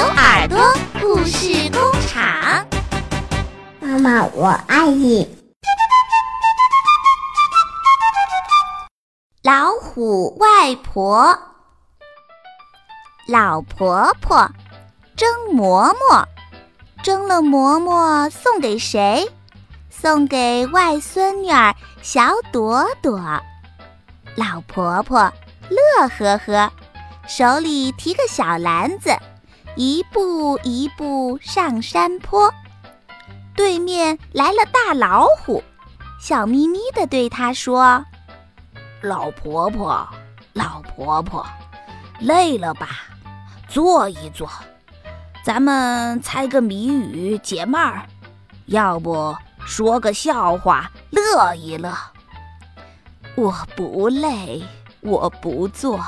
牛耳朵故事工厂，妈妈，我爱你。老虎外婆，老婆婆蒸馍馍，蒸了馍馍送给谁？送给外孙女儿小朵朵。老婆婆乐呵呵。手里提个小篮子，一步一步上山坡。对面来了大老虎，笑眯眯地对他说：“老婆婆，老婆婆，累了吧？坐一坐，咱们猜个谜语解闷儿，要不说个笑话乐一乐。”我不累，我不坐。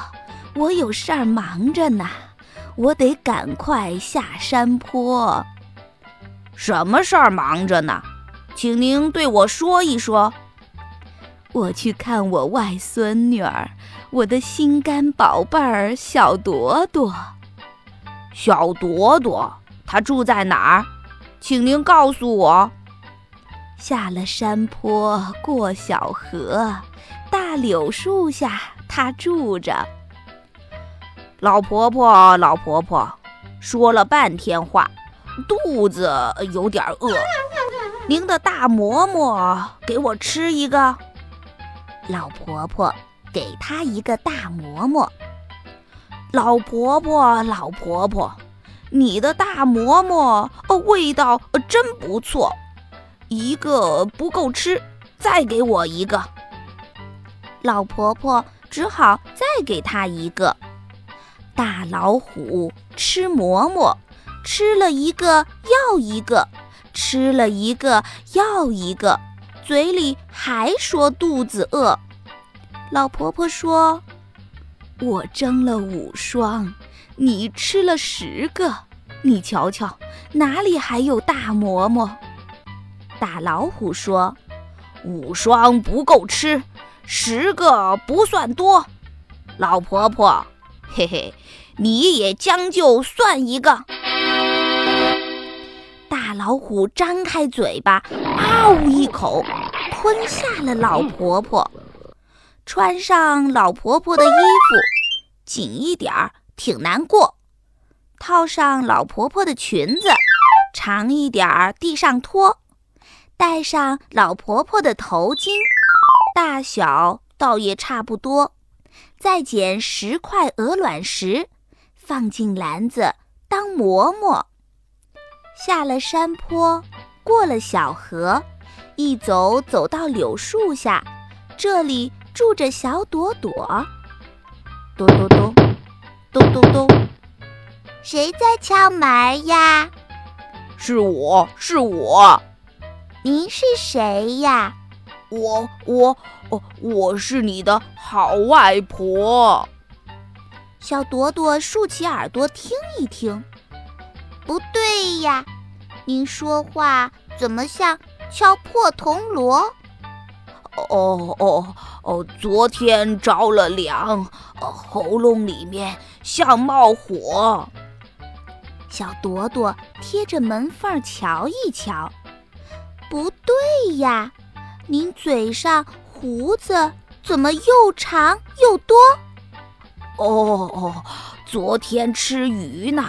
我有事儿忙着呢，我得赶快下山坡。什么事儿忙着呢？请您对我说一说。我去看我外孙女儿，我的心肝宝贝儿小朵朵。小朵朵，她住在哪儿？请您告诉我。下了山坡，过小河，大柳树下，她住着。老婆婆，老婆婆，说了半天话，肚子有点饿。您的大馍馍，给我吃一个。老婆婆给她一个大馍馍。老婆婆，老婆婆，你的大馍馍，呃，味道真不错。一个不够吃，再给我一个。老婆婆只好再给她一个。大老虎吃馍馍，吃了一个要一个，吃了一个要一个，嘴里还说肚子饿。老婆婆说：“我蒸了五双，你吃了十个，你瞧瞧哪里还有大馍馍？”大老虎说：“五双不够吃，十个不算多。”老婆婆。嘿嘿，你也将就算一个。大老虎张开嘴巴，嗷一口吞下了老婆婆，穿上老婆婆的衣服，紧一点儿挺难过；套上老婆婆的裙子，长一点儿地上拖；戴上老婆婆的头巾，大小倒也差不多。再捡十块鹅卵石，放进篮子当馍馍。下了山坡，过了小河，一走走到柳树下，这里住着小朵朵。咚咚咚，咚咚咚，谁在敲门呀？是我是我。您是谁呀？我我哦，我是你的好外婆。小朵朵竖起耳朵听一听，不对呀，您说话怎么像敲破铜锣？哦哦哦，昨天着了凉，喉咙里面像冒火。小朵朵贴着门缝瞧一瞧，不对呀。您嘴上胡子怎么又长又多？哦哦，昨天吃鱼呢，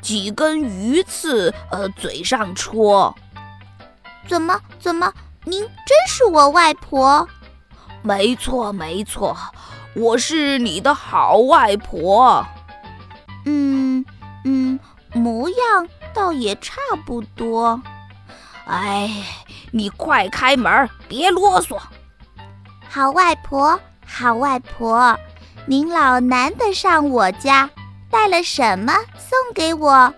几根鱼刺呃嘴上戳。怎么怎么？您真是我外婆？没错没错，我是你的好外婆。嗯嗯，模样倒也差不多。哎，你快开门，别啰嗦。好外婆，好外婆，您老难得上我家，带了什么送给我？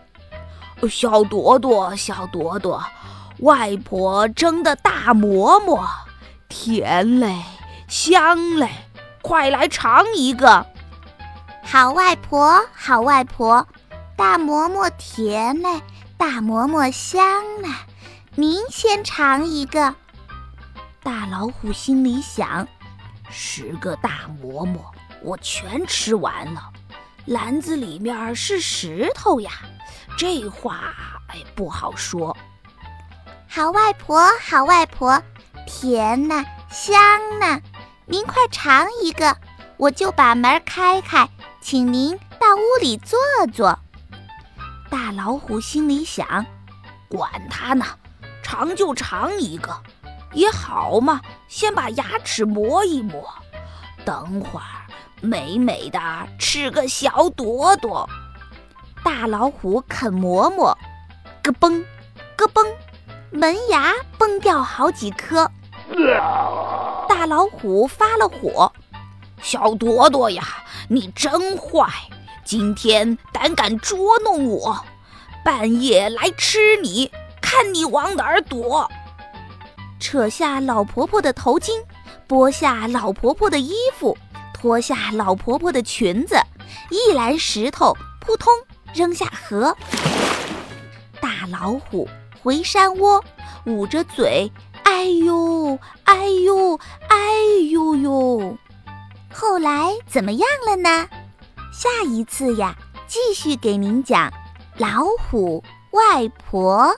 小朵朵，小朵朵，外婆蒸的大馍馍，甜嘞，香嘞，快来尝一个。好外婆，好外婆，大馍馍甜嘞，大馍馍香嘞。您先尝一个，大老虎心里想：十个大馍馍，我全吃完了。篮子里面是石头呀，这话哎不好说。好外婆，好外婆，甜呐，香呐，您快尝一个，我就把门开开，请您到屋里坐坐。大老虎心里想：管他呢，尝就尝一个，也好嘛，先把牙齿磨一磨，等会儿美美的吃个小朵朵。大老虎啃馍馍，咯嘣，咯嘣。门牙崩掉好几颗，大老虎发了火：“小朵朵呀，你真坏！今天胆敢捉弄我，半夜来吃你，看你往哪儿躲！”扯下老婆婆的头巾，剥下老婆婆的衣服，脱下老婆婆的裙子，一篮石头扑通扔下河。大老虎。回山窝，捂着嘴，哎呦，哎呦，哎呦呦！后来怎么样了呢？下一次呀，继续给您讲老虎外婆。